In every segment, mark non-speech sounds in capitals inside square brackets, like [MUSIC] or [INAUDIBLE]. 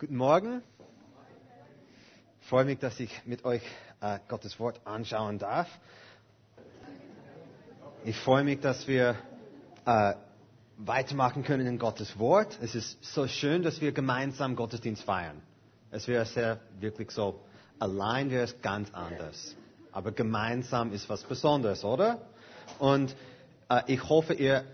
Guten Morgen. Ich freue mich, dass ich mit euch äh, Gottes Wort anschauen darf. Ich freue mich, dass wir äh, weitermachen können in Gottes Wort. Es ist so schön, dass wir gemeinsam Gottesdienst feiern. Es wäre sehr wirklich so, allein wäre es ganz anders. Aber gemeinsam ist was Besonderes, oder? Und äh, ich hoffe, ihr,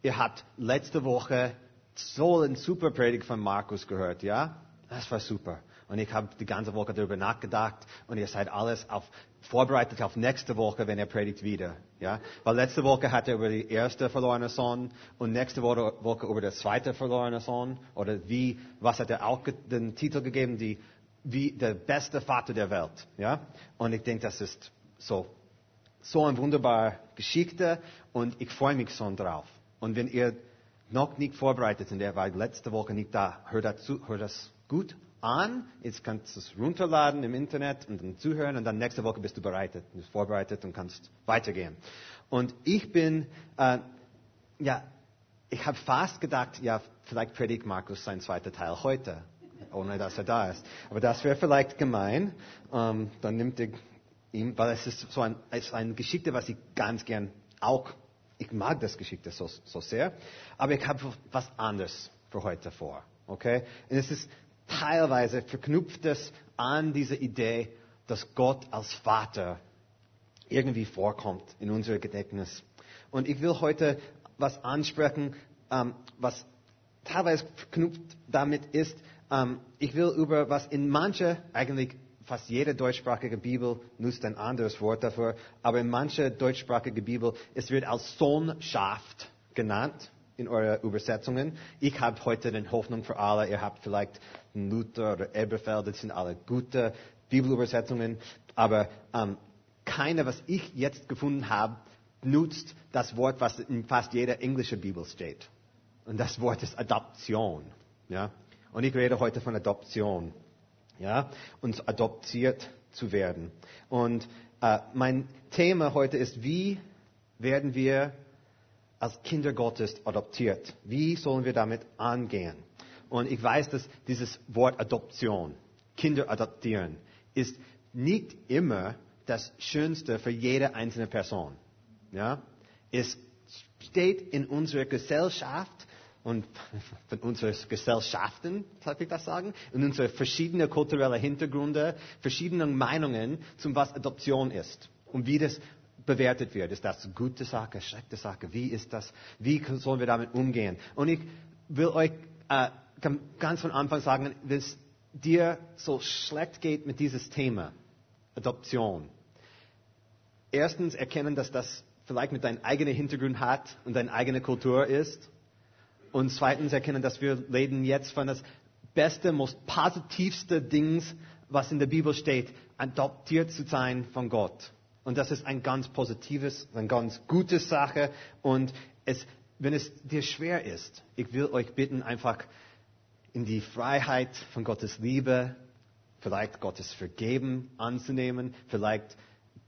ihr habt letzte Woche so eine super Predigt von Markus gehört, ja? Das war super. Und ich habe die ganze Woche darüber nachgedacht und ihr seid alles auf, vorbereitet auf nächste Woche, wenn er predigt wieder. Ja? Weil letzte Woche hat er über die erste verlorene Sohn und nächste Woche, über den zweiten verlorene Sohn. Oder wie, was hat er auch den Titel gegeben? Die, wie der beste Vater der Welt. Ja? Und ich denke, das ist so, so eine wunderbare Geschichte und ich freue mich schon drauf. Und wenn ihr noch nicht vorbereitet sind, er war letzte Woche nicht da, hör, dazu, hör das gut an. Jetzt kannst du es runterladen im Internet und dann zuhören und dann nächste Woche bist du bereitet, bist vorbereitet und kannst weitergehen. Und ich bin, äh, ja, ich habe fast gedacht, ja, vielleicht predigt Markus sein zweiter Teil heute, ohne dass er da ist. Aber das wäre vielleicht gemein. Ähm, dann nimmt er ihm, weil es ist so ein, es ist eine Geschichte, was ich ganz gern auch, ich mag das Geschichte so, so sehr, aber ich habe was anderes für heute vor. Okay? Und es ist teilweise verknüpft es an diese Idee, dass Gott als Vater irgendwie vorkommt in unserem Gedächtnis. Und ich will heute was ansprechen, ähm, was teilweise verknüpft damit ist. Ähm, ich will über was in manche, eigentlich fast jede deutschsprachige Bibel nutzt ein anderes Wort dafür, aber in manche deutschsprachige Bibel, es wird als Sohnschaft genannt in euren Übersetzungen. Ich habe heute den Hoffnung für alle. Ihr habt vielleicht Luther oder Eberfeld, das sind alle gute Bibelübersetzungen. Aber ähm, keine, was ich jetzt gefunden habe, nutzt das Wort, was in fast jeder englischen Bibel steht. Und das Wort ist Adoption. Ja? Und ich rede heute von Adoption. Ja? Uns adoptiert zu werden. Und äh, mein Thema heute ist, wie werden wir als Kinder Gottes adoptiert. Wie sollen wir damit angehen? Und ich weiß, dass dieses Wort Adoption, Kinder adoptieren, ist nicht immer das Schönste für jede einzelne Person. Ja? Es steht in unserer Gesellschaft und [LAUGHS] von unseren Gesellschaften, darf ich das sagen, in unsere verschiedenen kulturellen Hintergründe, verschiedenen Meinungen zum was Adoption ist und wie das bewertet wird. Ist das gute Sache, schlechte Sache? Wie ist das? Wie sollen wir damit umgehen? Und ich will euch äh, ganz von Anfang sagen, wenn es dir so schlecht geht mit dieses Thema, Adoption. Erstens erkennen, dass das vielleicht mit deinem eigenen Hintergrund hat und deine eigene Kultur ist. Und zweitens erkennen, dass wir reden jetzt von das beste, most positivste Dings, was in der Bibel steht, adoptiert zu sein von Gott. Und das ist ein ganz positives, eine ganz gute Sache. Und es, wenn es dir schwer ist, ich will euch bitten, einfach in die Freiheit von Gottes Liebe, vielleicht Gottes Vergeben anzunehmen, vielleicht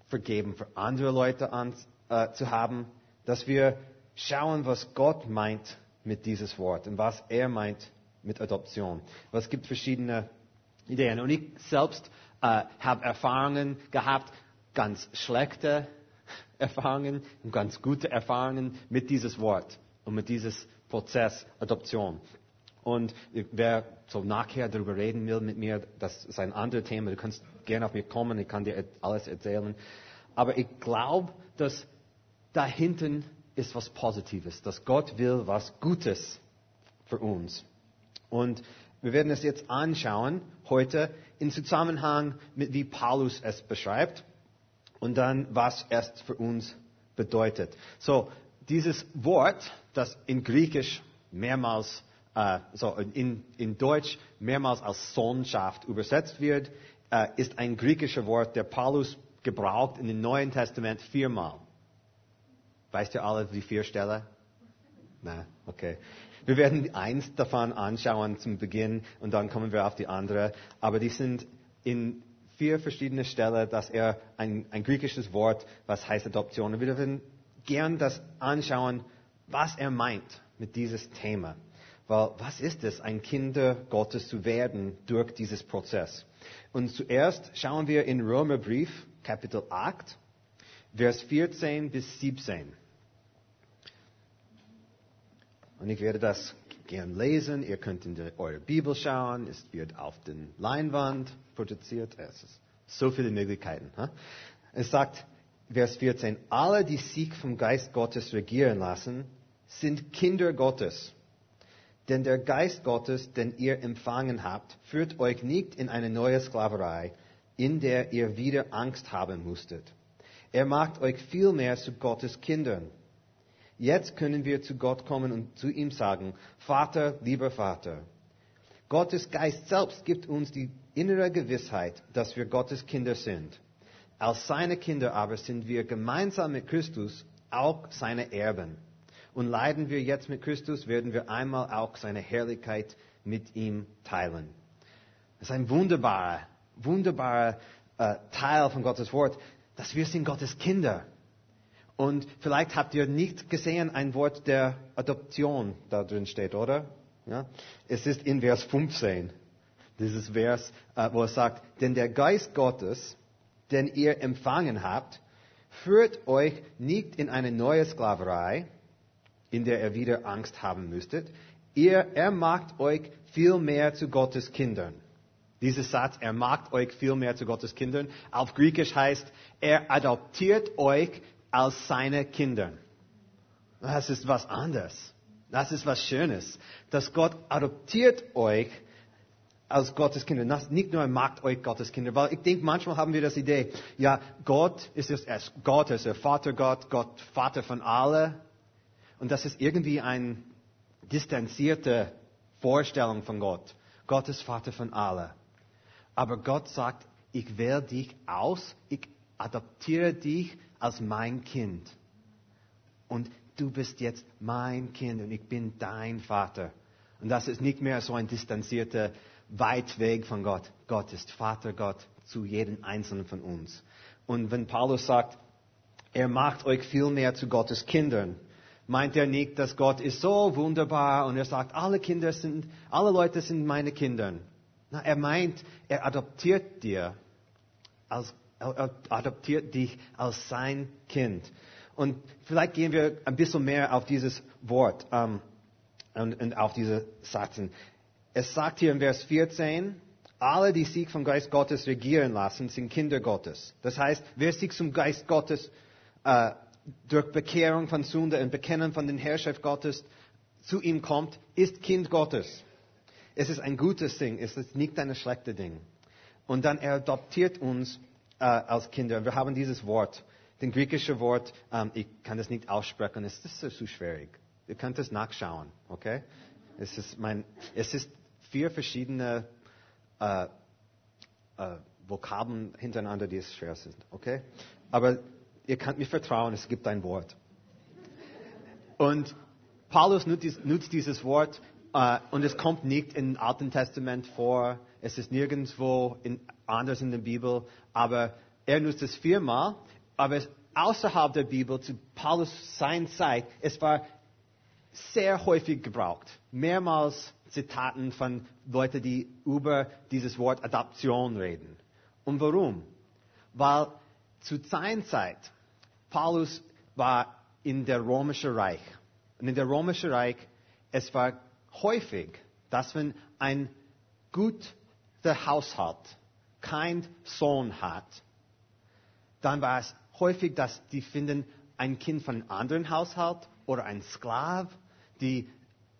Vergeben für andere Leute an, äh, zu haben, dass wir schauen, was Gott meint mit dieses Wort und was er meint mit Adoption. es gibt verschiedene Ideen. Und ich selbst äh, habe Erfahrungen gehabt, ganz schlechte Erfahrungen und ganz gute Erfahrungen mit dieses Wort und mit dieses Prozess Adoption. Und wer so nachher darüber reden will mit mir, das ist ein anderes Thema. Du kannst gerne auf mich kommen, ich kann dir alles erzählen. Aber ich glaube, dass da hinten ist was Positives, dass Gott will was Gutes für uns. Und wir werden es jetzt anschauen heute in Zusammenhang mit wie Paulus es beschreibt und dann, was es für uns bedeutet. So, dieses Wort, das in Griechisch mehrmals, äh, so in, in Deutsch mehrmals als Sohnschaft übersetzt wird, äh, ist ein griechisches Wort, der Paulus gebraucht in dem Neuen Testament viermal. Weißt ihr alle die vier Stellen? Na, okay. Wir werden eins davon anschauen zum Beginn und dann kommen wir auf die andere. Aber die sind in vier verschiedene Stellen, dass er ein, ein griechisches Wort, was heißt Adoption. Und wir dürfen gern das anschauen, was er meint mit dieses Thema. Weil was ist es, ein Kinder Gottes zu werden durch dieses Prozess? Und zuerst schauen wir in Römerbrief, Kapitel 8, Vers 14 bis 17. Und ich werde das gern lesen. Ihr könnt in die, eure Bibel schauen. Es wird auf den Leinwand produziert. Es ist so viele Möglichkeiten. Huh? Es sagt, Vers 14, alle, die sich vom Geist Gottes regieren lassen, sind Kinder Gottes. Denn der Geist Gottes, den ihr empfangen habt, führt euch nicht in eine neue Sklaverei, in der ihr wieder Angst haben musstet. Er macht euch vielmehr zu Gottes Kindern. Jetzt können wir zu Gott kommen und zu ihm sagen, Vater, lieber Vater. Gottes Geist selbst gibt uns die innere Gewissheit, dass wir Gottes Kinder sind. Als seine Kinder aber sind wir gemeinsam mit Christus auch seine Erben. Und leiden wir jetzt mit Christus, werden wir einmal auch seine Herrlichkeit mit ihm teilen. Das ist ein wunderbarer, wunderbarer äh, Teil von Gottes Wort, dass wir sind Gottes Kinder. Und vielleicht habt ihr nicht gesehen ein Wort der Adoption da drin steht, oder? Ja? Es ist in Vers 15, dieses Vers, äh, wo es sagt, denn der Geist Gottes, den ihr empfangen habt, führt euch nicht in eine neue Sklaverei, in der ihr wieder Angst haben müsstet. Ihr, er macht euch viel mehr zu Gottes Kindern. Dieser Satz, er macht euch viel mehr zu Gottes Kindern, auf Griechisch heißt, er adoptiert euch als seine Kinder. Das ist was anderes. Das ist was Schönes. Dass Gott adoptiert euch als Gottes Kinder. Das nicht nur macht euch Gottes Kinder. Weil ich denke, manchmal haben wir das Idee, ja, Gott ist es, er ist Gott, er ist der Vater Gott, Gott Vater von allen. Und das ist irgendwie eine distanzierte Vorstellung von Gott. Gott ist Vater von allen. Aber Gott sagt, ich wähle dich aus, ich adoptiere dich als mein Kind. Und du bist jetzt mein Kind und ich bin dein Vater. Und das ist nicht mehr so ein distanzierter, weit weg von Gott. Gott ist Vater Gott zu jedem Einzelnen von uns. Und wenn Paulus sagt, er macht euch viel mehr zu Gottes Kindern, meint er nicht, dass Gott ist so wunderbar und er sagt, alle Kinder sind, alle Leute sind meine Kinder. Na, er meint, er adoptiert dir als, adoptiert dich als sein Kind. Und vielleicht gehen wir ein bisschen mehr auf dieses Wort ähm, und, und auf diese Satzen. Es sagt hier in Vers 14, alle, die sich vom Geist Gottes regieren lassen, sind Kinder Gottes. Das heißt, wer sich zum Geist Gottes äh, durch Bekehrung von Sünde und Bekennen von den Herrschaft Gottes zu ihm kommt, ist Kind Gottes. Es ist ein gutes Ding, es ist nicht ein schlechtes Ding. Und dann er adoptiert uns äh, als Kinder. Wir haben dieses Wort, den griechischen Wort, ähm, ich kann das nicht aussprechen, es ist zu schwierig. Ihr könnt es nachschauen, okay? Es ist, mein, es ist vier verschiedene äh, äh, Vokabeln hintereinander, die es schwer sind, okay? Aber ihr könnt mir vertrauen, es gibt ein Wort. Und Paulus nutzt dieses Wort äh, und es kommt nicht im Alten Testament vor, es ist nirgendwo in, anders in der Bibel, aber er nutzt es viermal, aber es, außerhalb der Bibel, zu Paulus sein Zeit, es war sehr häufig gebraucht. Mehrmals Zitaten von Leuten, die über dieses Wort Adaption reden. Und warum? Weil zu seiner Zeit, Paulus war in der römischen Reich. Und in der römischen Reich, es war häufig, dass wenn ein guter Haushalt kein Sohn hat, dann war es häufig, dass die finden ein Kind von einem anderen Haushalt oder ein Sklav, die,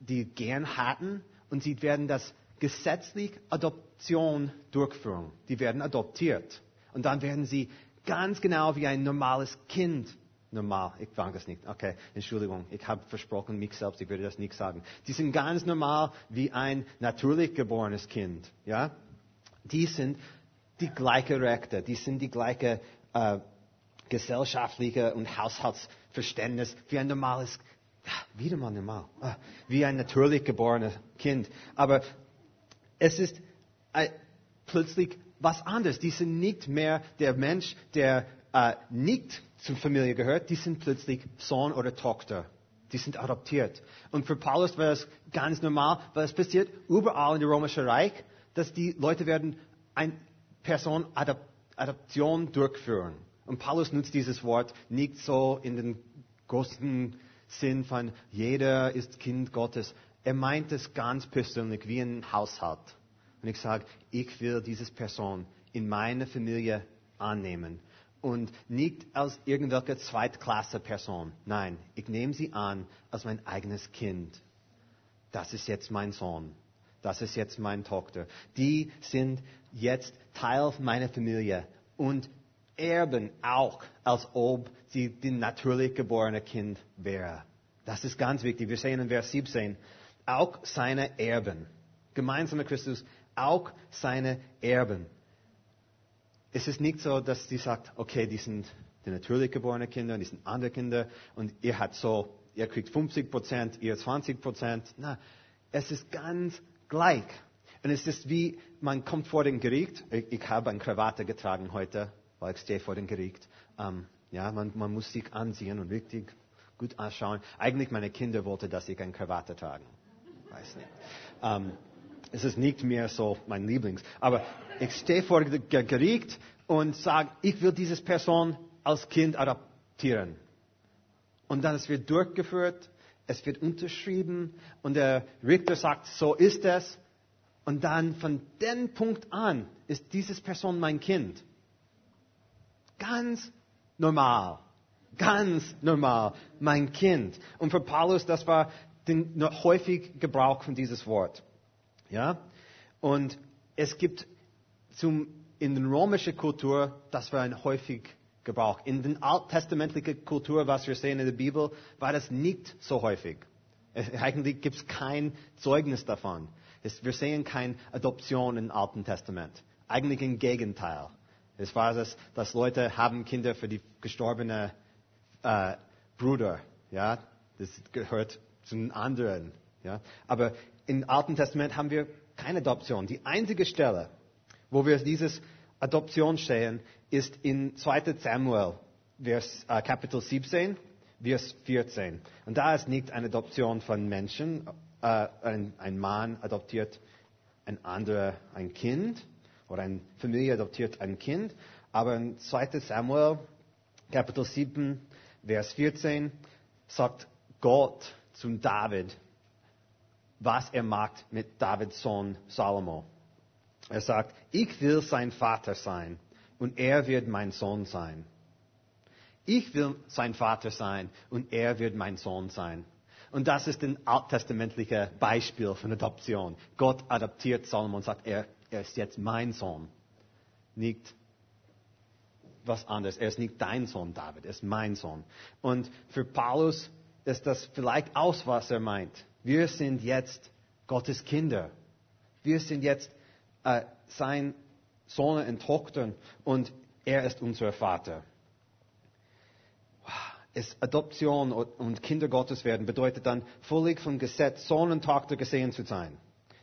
die gern hatten und sie werden das gesetzlich Adoption durchführen. Die werden adoptiert. Und dann werden sie ganz genau wie ein normales Kind normal. Ich fange das nicht. Okay, Entschuldigung. Ich habe versprochen, mich selbst, ich würde das nicht sagen. Die sind ganz normal wie ein natürlich geborenes Kind. Ja? Die sind die gleiche Rechte, die sind die gleiche äh, gesellschaftliche und Haushaltsverständnis wie ein normales, wieder mal normal, äh, wie ein natürlich geborenes Kind. Aber es ist äh, plötzlich was anderes. Die sind nicht mehr der Mensch, der äh, nicht zur Familie gehört, die sind plötzlich Sohn oder Tochter Die sind adoptiert. Und für Paulus war das ganz normal, weil es passiert überall in dem Römischen Reich, dass die Leute werden eine Person Adop Adoption durchführen. Und Paulus nutzt dieses Wort nicht so in den großen Sinn von jeder ist Kind Gottes. Er meint es ganz persönlich, wie ein Haushalt. Und ich sage, ich will diese Person in meine Familie annehmen und nicht als irgendwelche Zweitklasse-Person. Nein, ich nehme sie an als mein eigenes Kind. Das ist jetzt mein Sohn. Das ist jetzt meine Tochter. Die sind jetzt Teil meiner Familie und erben auch, als ob sie die natürlich geborene Kind wäre. Das ist ganz wichtig. Wir sehen in Vers 17, auch seine Erben. Gemeinsam mit Christus, auch seine Erben es ist nicht so, dass sie sagt, okay, die sind die natürlich geborenen Kinder, die sind andere Kinder und ihr habt so, ihr kriegt 50 Prozent, ihr 20 Prozent. Na, es ist ganz gleich. Und es ist wie, man kommt vor den Gericht. Ich, ich habe eine Krawatte getragen heute, weil ich stehe vor dem Gericht. Ähm, ja, man, man muss sich anziehen und richtig gut anschauen. Eigentlich meine Kinder wollten, dass ich eine Krawatte trage. Weiß nicht. Ähm, es ist nicht mehr so mein Lieblings. Aber ich stehe vor dem Gericht und sage, ich will diese Person als Kind adoptieren. Und dann es wird durchgeführt, es wird unterschrieben und der Richter sagt, so ist es. Und dann von dem Punkt an ist diese Person mein Kind. Ganz normal. Ganz normal. Mein Kind. Und für Paulus, das war den häufig Gebrauch von dieses Wort. Ja? Und es gibt zum, in der römischen Kultur, das war ein häufig Gebrauch. In der alttestamentlichen Kultur, was wir sehen in der Bibel, war das nicht so häufig. Eigentlich gibt es kein Zeugnis davon. Wir sehen keine Adoption im Alten Testament. Eigentlich im Gegenteil. Es war das, dass Leute haben Kinder für die gestorbenen äh, Brüder. Ja, das gehört zu den anderen. Ja, aber im Alten Testament haben wir keine Adoption. Die einzige Stelle, wo wir dieses Adoption sehen, ist in 2. Samuel, Vers, äh, Kapitel 17, Vers 14. Und da ist nicht eine Adoption von Menschen, äh, ein, ein Mann adoptiert ein anderer ein Kind oder eine Familie adoptiert ein Kind, aber in 2. Samuel, Kapitel 7, Vers 14, sagt Gott zum David, was er macht mit Davids Sohn Salomo. Er sagt, ich will sein Vater sein und er wird mein Sohn sein. Ich will sein Vater sein und er wird mein Sohn sein. Und das ist ein alttestamentliches Beispiel von Adoption. Gott adoptiert Salomo und sagt, er, er ist jetzt mein Sohn. Nicht was anderes. Er ist nicht dein Sohn, David. Er ist mein Sohn. Und für Paulus ist das vielleicht aus, was er meint. Wir sind jetzt Gottes Kinder. Wir sind jetzt äh, sein Sohn und Tochter und er ist unser Vater. Es Adoption und Kinder Gottes werden bedeutet dann, völlig vom Gesetz Sohn und Tochter gesehen zu sein.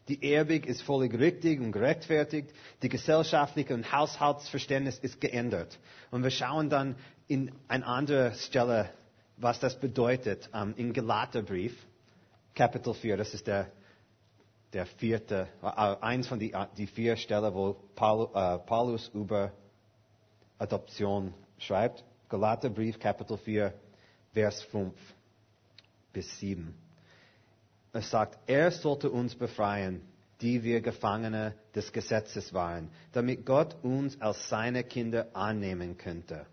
Die Erbig ist völlig richtig und gerechtfertigt. Die gesellschaftliche und Haushaltsverständnis ist geändert. Und wir schauen dann in eine andere Stelle, was das bedeutet, ähm, im Galaterbrief. Kapitel 4, das ist der, der vierte, äh, eins von die, die vier Stellen, wo Paul, äh, Paulus über Adoption schreibt. Galaterbrief, Kapitel 4, Vers 5 bis 7. Es sagt, er sollte uns befreien, die wir Gefangene des Gesetzes waren, damit Gott uns als seine Kinder annehmen könnte.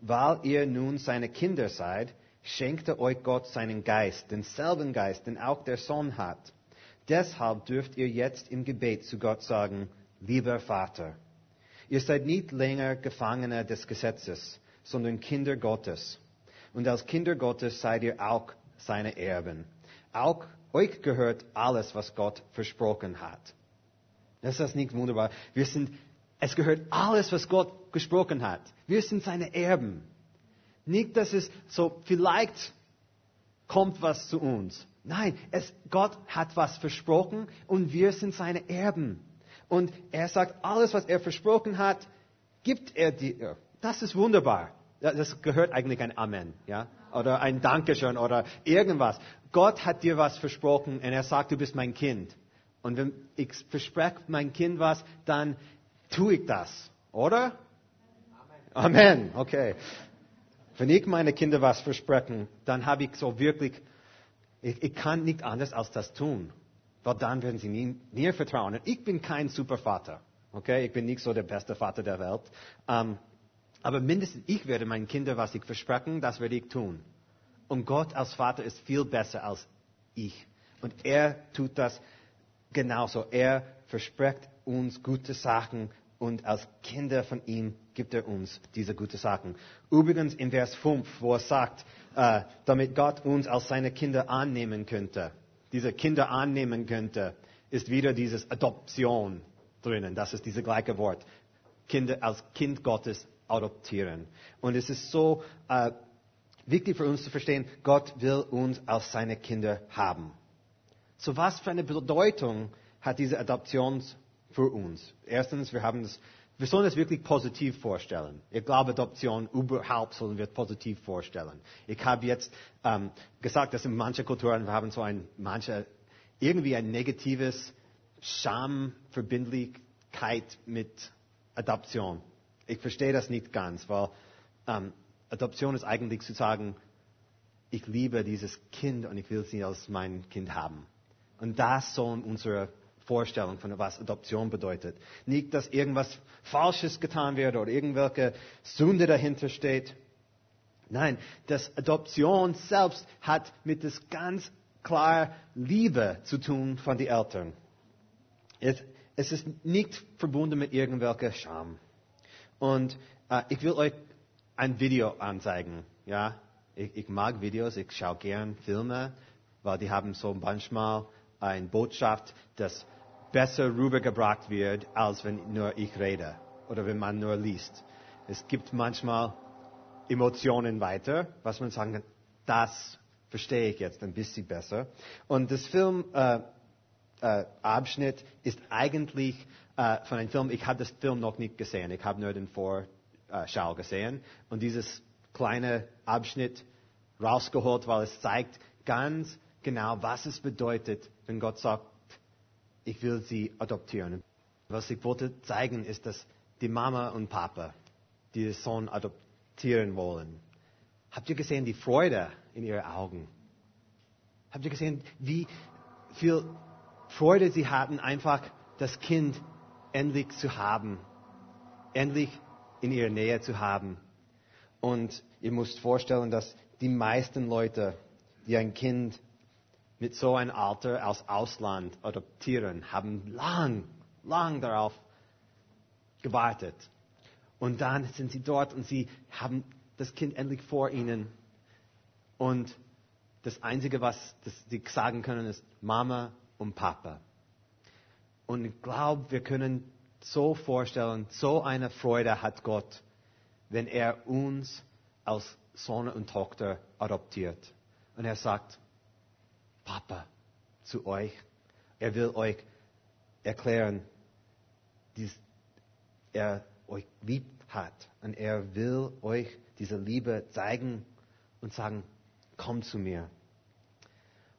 Weil ihr nun seine Kinder seid, schenkte euch Gott seinen Geist, denselben Geist, den auch der Sohn hat. Deshalb dürft ihr jetzt im Gebet zu Gott sagen, lieber Vater. Ihr seid nicht länger Gefangene des Gesetzes, sondern Kinder Gottes. Und als Kinder Gottes seid ihr auch seine Erben. Auch euch gehört alles, was Gott versprochen hat. Das ist nicht wunderbar. Wir sind, es gehört alles, was Gott gesprochen hat. Wir sind seine Erben. Nicht, dass es so vielleicht kommt was zu uns. Nein, es, Gott hat was versprochen und wir sind seine Erben. Und er sagt, alles, was er versprochen hat, gibt er dir. Das ist wunderbar. Das gehört eigentlich ein Amen, ja? oder ein Dankeschön oder irgendwas. Gott hat dir was versprochen und er sagt, du bist mein Kind. Und wenn ich verspreche mein Kind was, dann tue ich das, oder? Amen. Amen. Okay. Wenn ich meine Kinder was versprechen, dann habe ich so wirklich, ich, ich, kann nicht anders als das tun. Weil dann werden sie mir vertrauen. ich bin kein Supervater. Okay? Ich bin nicht so der beste Vater der Welt. Um, aber mindestens ich werde meinen Kindern, was ich versprechen, das werde ich tun. Und Gott als Vater ist viel besser als ich. Und er tut das genauso. Er verspricht uns gute Sachen und als Kinder von ihm gibt er uns diese guten Sachen. Übrigens in Vers 5, wo er sagt, äh, damit Gott uns als seine Kinder annehmen könnte, diese Kinder annehmen könnte, ist wieder dieses Adoption drinnen. Das ist dieses gleiche Wort. Kinder als Kind Gottes adoptieren. Und es ist so äh, wichtig für uns zu verstehen, Gott will uns als seine Kinder haben. So was für eine Bedeutung hat diese Adoption für uns. Erstens, wir haben das, wir sollen es wirklich positiv vorstellen. Ich glaube, Adoption überhaupt sollen wir positiv vorstellen. Ich habe jetzt ähm, gesagt, dass in manchen Kulturen wir haben so ein, manche, irgendwie ein negatives Schamverbindlichkeit mit Adoption. Ich verstehe das nicht ganz, weil ähm, Adoption ist eigentlich zu sagen, ich liebe dieses Kind und ich will sie als mein Kind haben. Und das sollen unsere Vorstellung von was Adoption bedeutet. Nicht, dass irgendwas Falsches getan wird oder irgendwelche Sünde dahinter steht. Nein, das Adoption selbst hat mit das ganz klar Liebe zu tun von den Eltern. Es, es ist nicht verbunden mit irgendwelcher Scham. Und äh, ich will euch ein Video anzeigen. Ja, ich, ich mag Videos, ich schaue gern Filme, weil die haben so manchmal eine Botschaft, das besser rübergebracht wird, als wenn nur ich rede oder wenn man nur liest. Es gibt manchmal Emotionen weiter, was man sagen kann, das verstehe ich jetzt ein bisschen besser. Und das Filmabschnitt äh, äh, ist eigentlich äh, von einem Film, ich habe das Film noch nicht gesehen, ich habe nur den Vorschau gesehen und dieses kleine Abschnitt rausgeholt, weil es zeigt ganz genau, was es bedeutet, wenn Gott sagt, ich will sie adoptieren. Was ich wollte zeigen, ist, dass die Mama und Papa die Sohn adoptieren wollen. Habt ihr gesehen die Freude in ihren Augen? Habt ihr gesehen, wie viel Freude sie hatten, einfach das Kind endlich zu haben, endlich in ihrer Nähe zu haben? Und ihr müsst vorstellen, dass die meisten Leute, die ein Kind mit so einem Alter aus Ausland adoptieren, haben lang, lang darauf gewartet. Und dann sind sie dort und sie haben das Kind endlich vor ihnen. Und das Einzige, was sie sagen können, ist Mama und Papa. Und ich glaube, wir können so vorstellen, so eine Freude hat Gott, wenn er uns als Sohn und Tochter adoptiert. Und er sagt, Papa zu euch. Er will euch erklären, dass er euch lieb hat. Und er will euch diese Liebe zeigen und sagen, komm zu mir.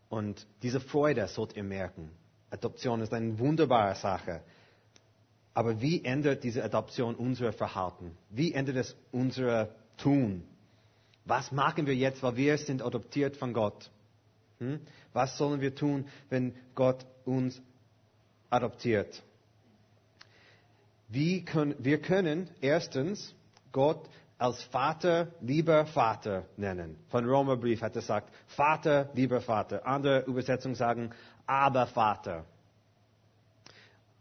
Und diese Freude sollt ihr merken. Adoption ist eine wunderbare Sache. Aber wie ändert diese Adoption unser Verhalten? Wie ändert es unser Tun? Was machen wir jetzt, weil wir sind adoptiert von Gott? Hm? Was sollen wir tun, wenn Gott uns adoptiert? Können, wir können erstens Gott als Vater, lieber Vater nennen. Von Romerbrief hat er gesagt, Vater, lieber Vater. Andere Übersetzungen sagen, aber Vater.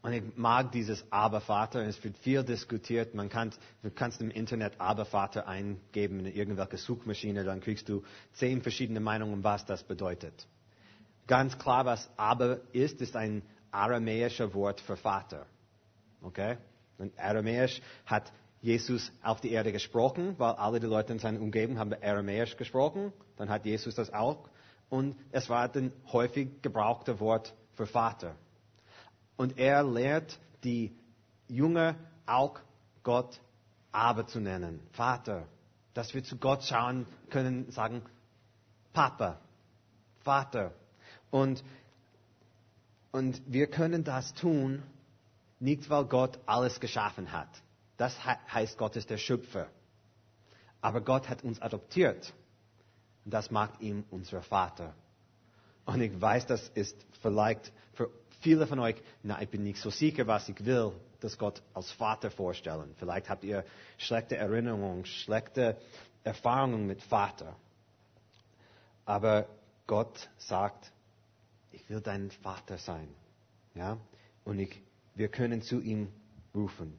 Und ich mag dieses Aber-Vater. Es wird viel diskutiert. Man kann, du kannst im Internet Aber-Vater eingeben in irgendwelche Suchmaschine, dann kriegst du zehn verschiedene Meinungen, was das bedeutet. Ganz klar, was Aber ist, ist ein aramäischer Wort für Vater. Okay? Und Aramäisch hat Jesus auf die Erde gesprochen, weil alle die Leute in seiner Umgebung haben Aramäisch gesprochen. Dann hat Jesus das auch. Und es war ein häufig gebrauchte Wort für Vater. Und er lehrt die Jünger auch Gott aber zu nennen. Vater. Dass wir zu Gott schauen können, sagen, Papa, Vater. Und, und wir können das tun, nicht weil Gott alles geschaffen hat. Das heißt, Gott ist der Schöpfer. Aber Gott hat uns adoptiert. Und das macht ihn unser Vater. Und ich weiß, das ist vielleicht für viele von euch, na, ich bin nicht so sicher, was ich will, dass Gott als Vater vorstellen. Vielleicht habt ihr schlechte Erinnerungen, schlechte Erfahrungen mit Vater. Aber Gott sagt, ich will dein Vater sein. Ja? Und ich, wir können zu ihm rufen.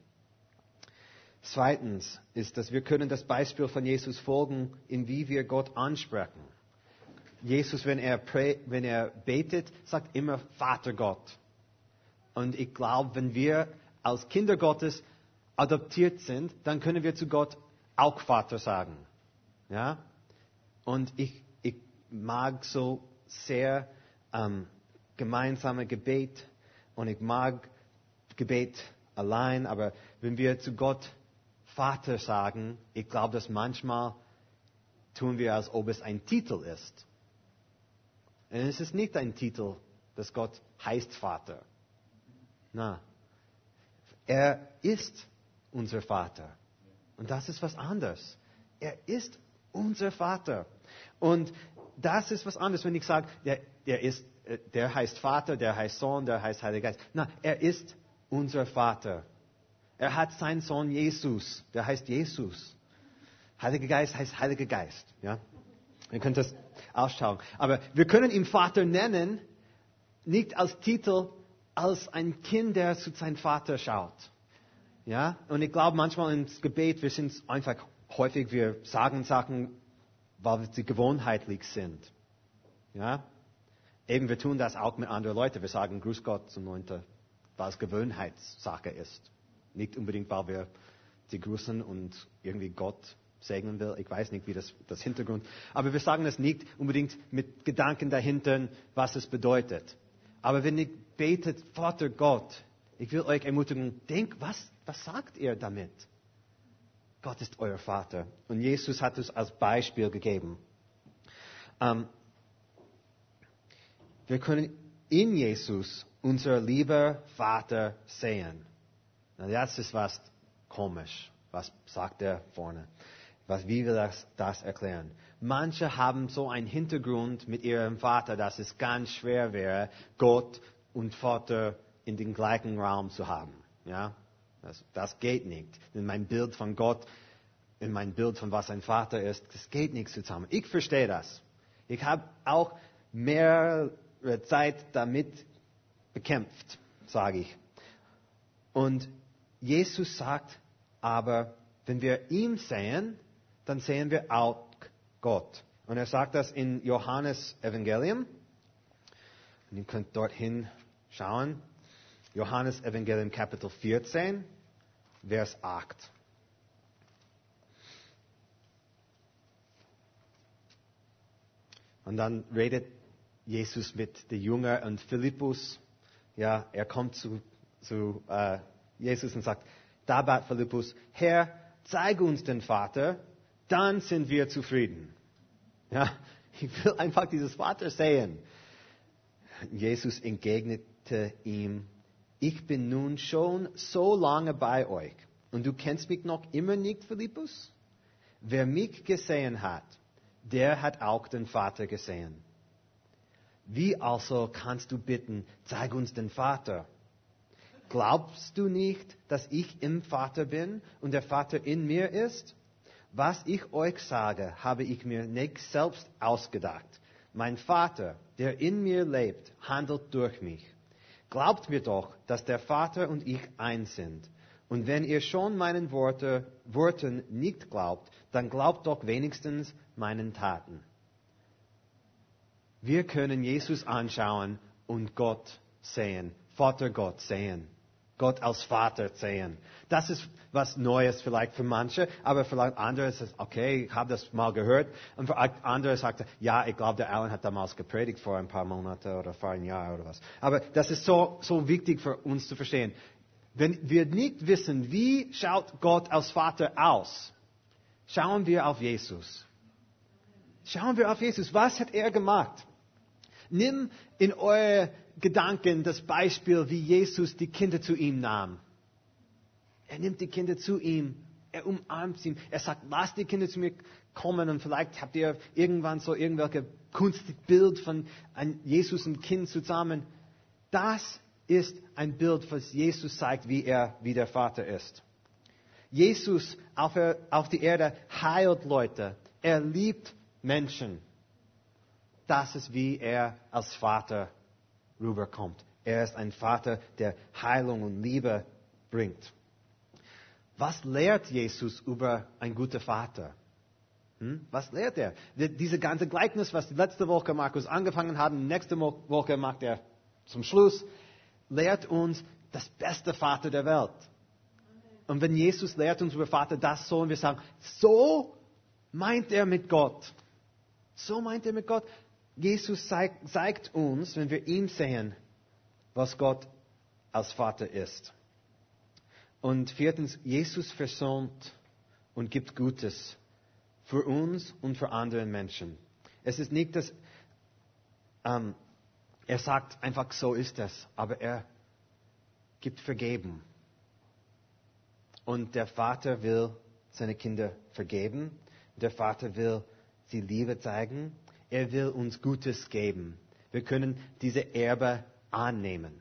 Zweitens ist, dass wir können das Beispiel von Jesus folgen, in wie wir Gott ansprechen. Jesus, wenn er, wenn er betet, sagt immer Vater Gott. Und ich glaube, wenn wir als Kinder Gottes adoptiert sind, dann können wir zu Gott auch Vater sagen. Ja? Und ich, ich mag so sehr ähm, gemeinsame Gebet und ich mag Gebet allein, aber wenn wir zu Gott Vater sagen, ich glaube, dass manchmal tun wir, als ob es ein Titel ist. Und es ist nicht ein Titel, dass Gott heißt Vater. Na, er ist unser Vater. Und das ist was anderes. Er ist unser Vater. Und das ist was anderes, wenn ich sage, der, der, ist, äh, der heißt Vater, der heißt Sohn, der heißt Heiliger Geist. Na, er ist unser Vater. Er hat seinen Sohn Jesus, der heißt Jesus. Heiliger Geist heißt Heiliger Geist. Ja? Ihr könnt das ausschauen. Aber wir können ihn Vater nennen, nicht als Titel, als ein Kind, der zu seinem Vater schaut. Ja? Und ich glaube manchmal ins Gebet, wir sind einfach häufig, wir sagen Sachen, weil sie gewohnheitlich sind. Ja? Eben, wir tun das auch mit anderen Leuten. Wir sagen Grüß Gott zum Neunten, weil es Gewohnheitssache ist. Nicht unbedingt, weil wir sie grüßen und irgendwie Gott segnen will. Ich weiß nicht, wie das, das Hintergrund. Aber wir sagen das nicht unbedingt mit Gedanken dahinter, was es bedeutet. Aber wenn ihr betet, Vater Gott, ich will euch ermutigen, denkt, was, was sagt ihr damit? Gott ist euer Vater. Und Jesus hat es als Beispiel gegeben. Ähm, wir können in Jesus unser lieber Vater sehen. Das ist was komisch. Was sagt er vorne? Was, wie will das, das erklären? Manche haben so einen Hintergrund mit ihrem Vater, dass es ganz schwer wäre, Gott und Vater in den gleichen Raum zu haben. Ja? Das, das geht nicht. In mein Bild von Gott, in mein Bild von was ein Vater ist, das geht nicht zusammen. Ich verstehe das. Ich habe auch mehr Zeit damit bekämpft, sage ich. Und Jesus sagt aber, wenn wir ihn sehen, dann sehen wir auch Gott. Und er sagt das in Johannes Evangelium. Und ihr könnt dorthin schauen. Johannes Evangelium Kapitel 14, Vers 8. Und dann redet Jesus mit der Jünger und Philippus. Ja, er kommt zu, zu äh, Jesus und sagt, da bat Philippus, Herr, zeige uns den Vater, dann sind wir zufrieden. Ja, ich will einfach dieses Vater sehen. Jesus entgegnete ihm, ich bin nun schon so lange bei euch und du kennst mich noch immer nicht, Philippus? Wer mich gesehen hat, der hat auch den Vater gesehen. Wie also kannst du bitten, zeig uns den Vater? Glaubst du nicht, dass ich im Vater bin und der Vater in mir ist? Was ich euch sage, habe ich mir nicht selbst ausgedacht. Mein Vater, der in mir lebt, handelt durch mich. Glaubt mir doch, dass der Vater und ich eins sind. Und wenn ihr schon meinen Worte, Worten nicht glaubt, dann glaubt doch wenigstens meinen Taten. Wir können Jesus anschauen und Gott sehen, Vater Gott sehen, Gott als Vater sehen. Das ist was Neues vielleicht für manche, aber vielleicht andere ist es, okay, ich habe das mal gehört. Und andere sagt, ja, ich glaube, der Alan hat damals gepredigt vor ein paar Monaten oder vor ein Jahr oder was. Aber das ist so, so wichtig für uns zu verstehen. Wenn wir nicht wissen, wie schaut Gott als Vater aus, schauen wir auf Jesus. schauen wir auf Jesus. Was hat er gemacht? Nimm in eure Gedanken das Beispiel, wie Jesus die Kinder zu ihm nahm. Er nimmt die Kinder zu ihm, er umarmt sie, er sagt, lass die Kinder zu mir kommen und vielleicht habt ihr irgendwann so irgendwelche Kunstbild von Jesus und Kind zusammen. Das ist ein Bild, was Jesus zeigt, wie er, wie der Vater ist. Jesus auf, auf die Erde heilt Leute. Er liebt Menschen. Das ist, wie er als Vater rüberkommt. Er ist ein Vater, der Heilung und Liebe bringt. Was lehrt Jesus über ein guter Vater? Hm? Was lehrt er? Diese ganze Gleichnis, was die letzte Woche Markus angefangen hat, nächste Woche macht er zum Schluss, lehrt uns das beste Vater der Welt. Und wenn Jesus lehrt uns über Vater das so und wir sagen, so meint er mit Gott. So meint er mit Gott. Jesus zeigt, zeigt uns, wenn wir ihn sehen, was Gott als Vater ist. Und viertens, Jesus versöhnt und gibt Gutes für uns und für andere Menschen. Es ist nicht, dass ähm, er sagt einfach, so ist es, aber er gibt Vergeben. Und der Vater will seine Kinder vergeben. Der Vater will sie Liebe zeigen. Er will uns Gutes geben. Wir können diese Erbe annehmen.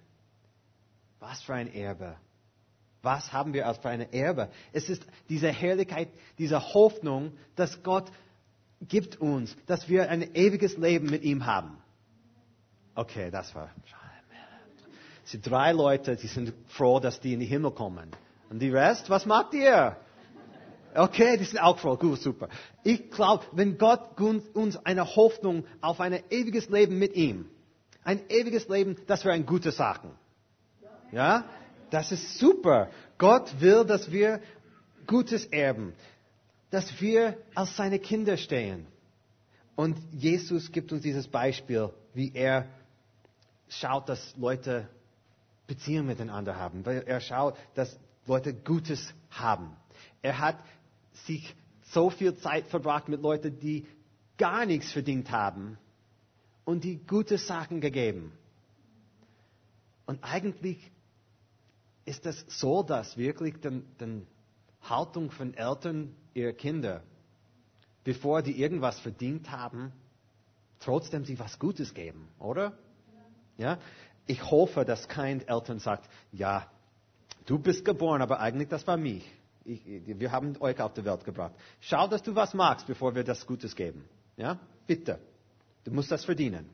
Was für ein Erbe. Was haben wir als für eine Erbe? Es ist diese Herrlichkeit, diese Hoffnung, dass Gott gibt uns, dass wir ein ewiges Leben mit ihm haben. Okay, das war. Es sind drei Leute, die sind froh, dass die in den Himmel kommen. Und die Rest, was macht ihr? Okay, die sind auch froh. Gut, super. Ich glaube, wenn Gott uns eine Hoffnung auf ein ewiges Leben mit ihm, ein ewiges Leben, das wäre eine gute Sache. Ja? Das ist super. Gott will, dass wir Gutes erben, dass wir als seine Kinder stehen. Und Jesus gibt uns dieses Beispiel, wie er schaut, dass Leute Beziehungen miteinander haben, weil er schaut, dass Leute Gutes haben. Er hat sich so viel Zeit verbracht mit Leuten, die gar nichts verdient haben und die gute Sachen gegeben. Und eigentlich ist es so, dass wirklich die Haltung von Eltern ihrer Kinder, bevor die irgendwas verdient haben, trotzdem sie was Gutes geben, oder? Ja? Ich hoffe, dass kein Eltern sagt, ja, du bist geboren, aber eigentlich das war mich. Ich, wir haben euch auf die Welt gebracht. Schau, dass du was magst, bevor wir das Gutes geben. Ja? Bitte. Du musst das verdienen.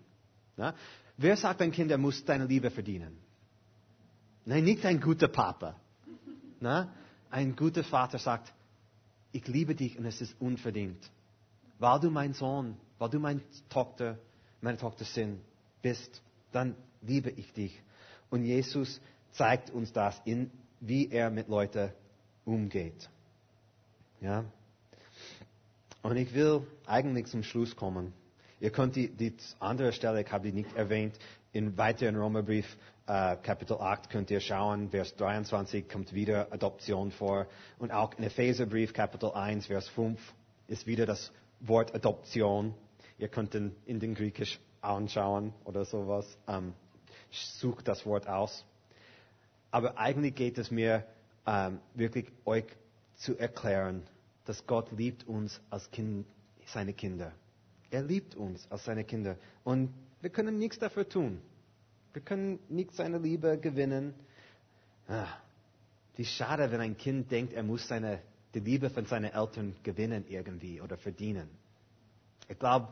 Ja? Wer sagt ein Kind, er muss deine Liebe verdienen? Nein, nicht ein guter Papa. Na? Ein guter Vater sagt, ich liebe dich und es ist unverdient. Weil du mein Sohn, weil du meine Tochter, meine Tochter sind, bist, dann liebe ich dich. Und Jesus zeigt uns das, in, wie er mit Leuten umgeht. Ja? Und ich will eigentlich zum Schluss kommen. Ihr könnt die, die andere Stelle, ich habe die nicht erwähnt, in weiteren Römerbrief, äh, Kapitel 8 könnt ihr schauen, Vers 23 kommt wieder Adoption vor. Und auch in Epheserbrief, Kapitel 1, Vers 5, ist wieder das Wort Adoption. Ihr könnt in, in den Griechisch anschauen oder sowas. Ähm, sucht das Wort aus. Aber eigentlich geht es mir ähm, wirklich euch zu erklären, dass Gott liebt uns als kind, seine Kinder. Er liebt uns als seine Kinder. Und wir können nichts dafür tun. Wir können nicht seine Liebe gewinnen. Ah, wie schade, wenn ein Kind denkt, er muss seine, die Liebe von seinen Eltern gewinnen irgendwie oder verdienen. Ich glaube,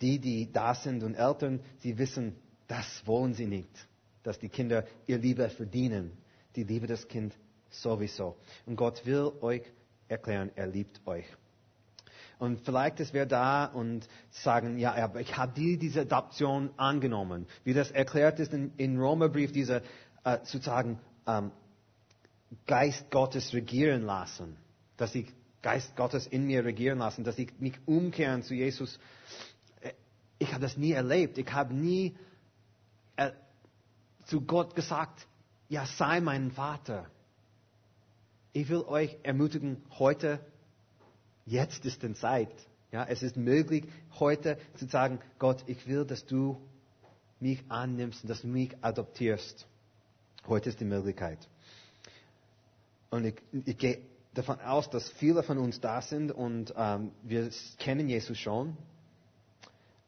die, die da sind und Eltern, sie wissen, das wollen sie nicht, dass die Kinder ihr Liebe verdienen. Die Liebe des Kindes sowieso. Und Gott will euch erklären, er liebt euch. Und vielleicht ist wer da und sagen, ja, aber ich habe die, diese Adoption angenommen. Wie das erklärt ist in, in Romerbrief, diese äh, sozusagen ähm, Geist Gottes regieren lassen. Dass ich Geist Gottes in mir regieren lassen, dass ich mich umkehren zu Jesus. Äh, ich habe das nie erlebt. Ich habe nie äh, zu Gott gesagt, ja, sei mein Vater. Ich will euch ermutigen, heute Jetzt ist die Zeit. Ja, es ist möglich, heute zu sagen, Gott, ich will, dass du mich annimmst und dass du mich adoptierst. Heute ist die Möglichkeit. Und ich, ich gehe davon aus, dass viele von uns da sind und ähm, wir kennen Jesus schon.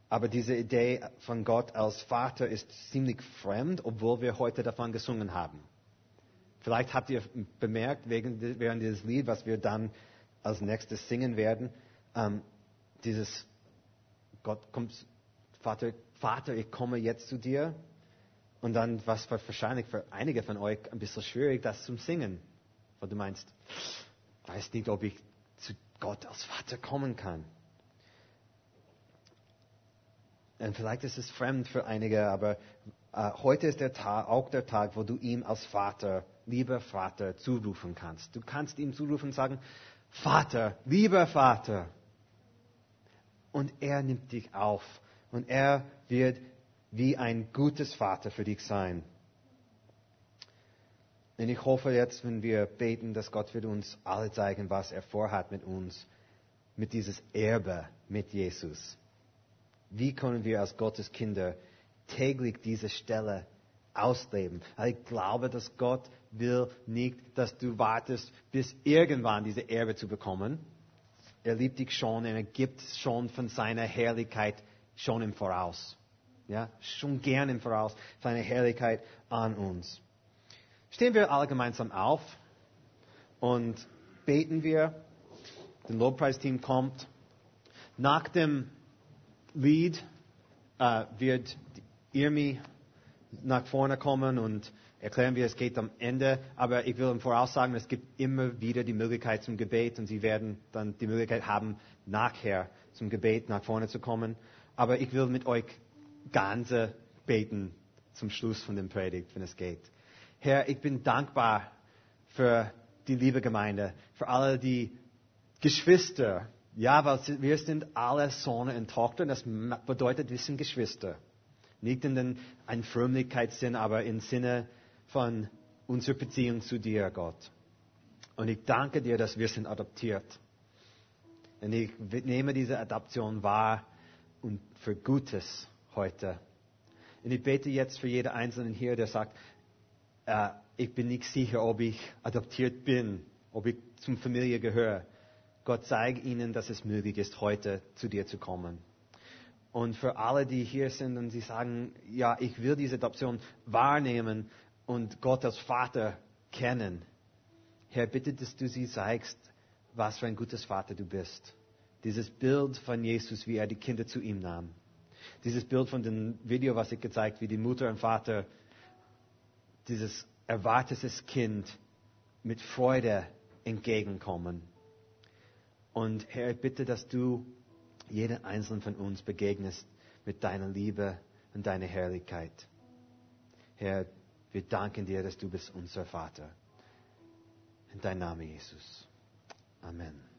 Aber diese Idee von Gott als Vater ist ziemlich fremd, obwohl wir heute davon gesungen haben. Vielleicht habt ihr bemerkt, während dieses Lied, was wir dann als nächstes singen werden, ähm, dieses Gott kommt, Vater, Vater, ich komme jetzt zu dir. Und dann, was wahrscheinlich für einige von euch ein bisschen schwierig, das zum Singen. Weil du meinst, weiß nicht, ob ich zu Gott als Vater kommen kann. Und vielleicht ist es fremd für einige, aber äh, heute ist der Tag, auch der Tag, wo du ihm als Vater, lieber Vater, zurufen kannst. Du kannst ihm zurufen und sagen, Vater, lieber Vater. Und er nimmt dich auf und er wird wie ein gutes Vater für dich sein. Und ich hoffe jetzt, wenn wir beten, dass Gott wird uns alle zeigen, was er vorhat mit uns, mit dieses Erbe mit Jesus. Wie können wir als Gottes Kinder täglich diese Stelle ausleben? Ich glaube, dass Gott will nicht, dass du wartest, bis irgendwann diese Erbe zu bekommen. Er liebt dich schon und er gibt schon von seiner Herrlichkeit schon im Voraus. Ja, schon gern im Voraus seine Herrlichkeit an uns. Stehen wir alle gemeinsam auf und beten wir. Das Lobpreisteam kommt. Nach dem Lied äh, wird Irmi nach vorne kommen und erklären, wie es geht am Ende. Aber ich will im Voraus sagen, es gibt immer wieder die Möglichkeit zum Gebet und Sie werden dann die Möglichkeit haben, nachher zum Gebet nach vorne zu kommen. Aber ich will mit euch ganze beten zum Schluss von dem Predigt, wenn es geht. Herr, ich bin dankbar für die liebe Gemeinde, für alle die Geschwister, ja, weil wir sind alle Söhne und Tochter. Das bedeutet, wir sind Geschwister. Nicht in den einen Frömmigkeitssinn, aber im Sinne von unserer Beziehung zu dir, Gott. Und ich danke dir, dass wir sind adoptiert. Und ich nehme diese Adoption wahr und für Gutes heute. Und ich bete jetzt für jeden Einzelnen hier, der sagt, äh, ich bin nicht sicher, ob ich adoptiert bin, ob ich zum Familie gehöre. Gott zeig ihnen, dass es möglich ist, heute zu dir zu kommen. Und für alle, die hier sind und sie sagen, ja, ich will diese Adoption wahrnehmen und Gott als Vater kennen. Herr, bitte, dass du sie zeigst, was für ein gutes Vater du bist. Dieses Bild von Jesus, wie er die Kinder zu ihm nahm. Dieses Bild von dem Video, was ich gezeigt, wie die Mutter und Vater dieses erwartetes Kind mit Freude entgegenkommen. Und Herr, ich bitte, dass du jeden einzelnen von uns begegnest mit deiner Liebe und deiner Herrlichkeit. Herr, wir danken dir, dass du bist unser Vater. In deinem Namen, Jesus. Amen.